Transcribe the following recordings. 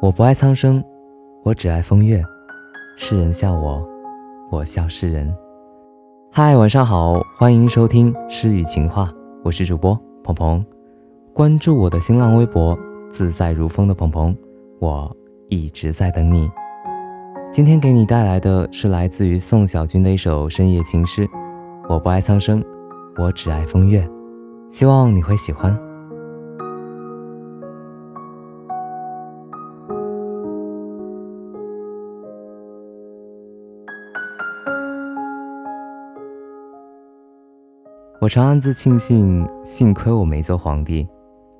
我不爱苍生，我只爱风月。世人笑我，我笑世人。嗨，晚上好，欢迎收听诗与情话，我是主播鹏鹏。关注我的新浪微博“自在如风”的鹏鹏，我一直在等你。今天给你带来的是来自于宋小军的一首深夜情诗。我不爱苍生，我只爱风月。希望你会喜欢。我常暗自庆幸，幸亏我没做皇帝，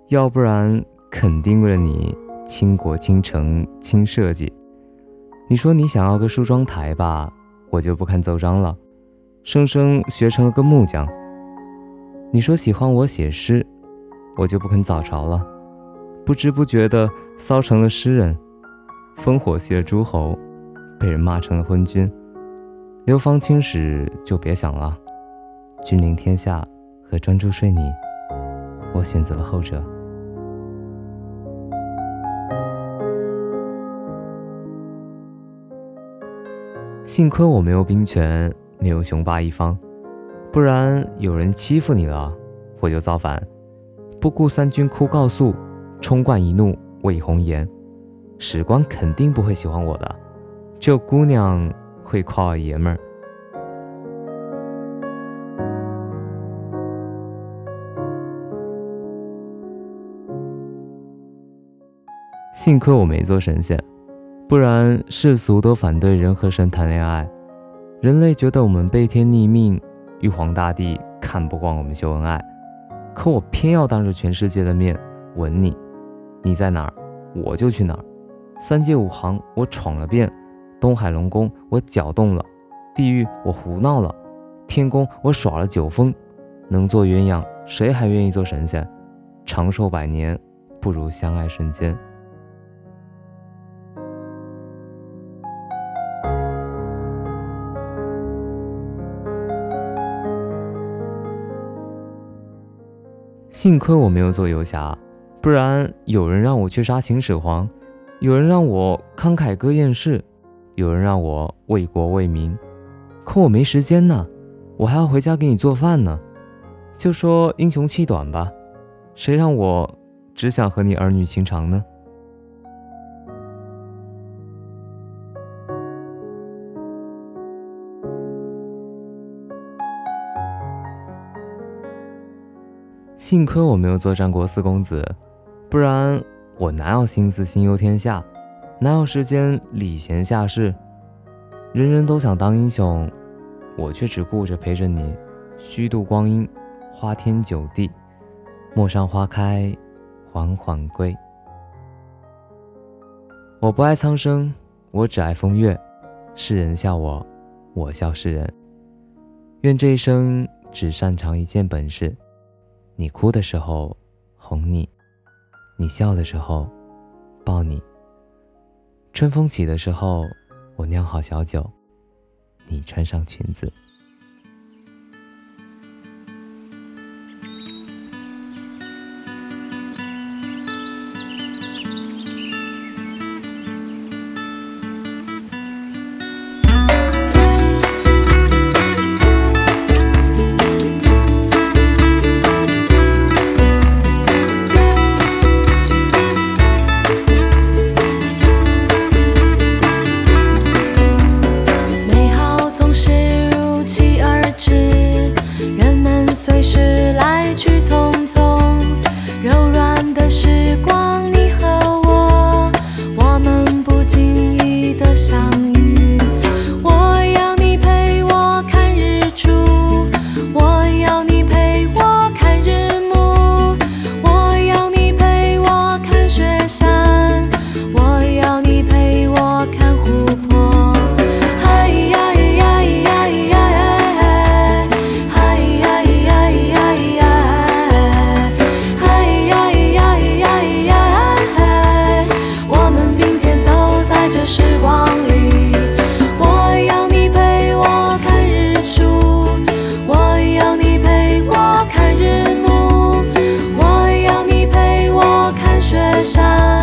要不然肯定为了你倾国倾城倾设计。你说你想要个梳妆台吧，我就不看奏章了，生生学成了个木匠。你说喜欢我写诗，我就不肯早朝了，不知不觉的骚成了诗人，烽火戏了诸侯，被人骂成了昏君。流芳青史就别想了。君临天下和专注睡你，我选择了后者。幸亏我没有兵权，没有雄霸一方，不然有人欺负你了，我就造反，不顾三军哭告诉，冲冠一怒为红颜。史官肯定不会喜欢我的，这姑娘会夸我爷们儿。幸亏我没做神仙，不然世俗都反对人和神谈恋爱，人类觉得我们背天逆命，玉皇大帝看不惯我们秀恩爱，可我偏要当着全世界的面吻你，你在哪儿我就去哪儿，三界五行我闯了遍，东海龙宫我搅动了，地狱我胡闹了，天宫我耍了九风，能做鸳鸯谁还愿意做神仙？长寿百年不如相爱瞬间。幸亏我没有做游侠，不然有人让我去杀秦始皇，有人让我慷慨歌燕市，有人让我为国为民，可我没时间呢，我还要回家给你做饭呢。就说英雄气短吧，谁让我只想和你儿女情长呢？幸亏我没有做战国四公子，不然我哪有心思心忧天下，哪有时间礼贤下士？人人都想当英雄，我却只顾着陪着你虚度光阴，花天酒地，陌上花开，缓缓归。我不爱苍生，我只爱风月。世人笑我，我笑世人。愿这一生只擅长一件本事。你哭的时候哄你，你笑的时候抱你。春风起的时候，我酿好小酒，你穿上裙子。雪山。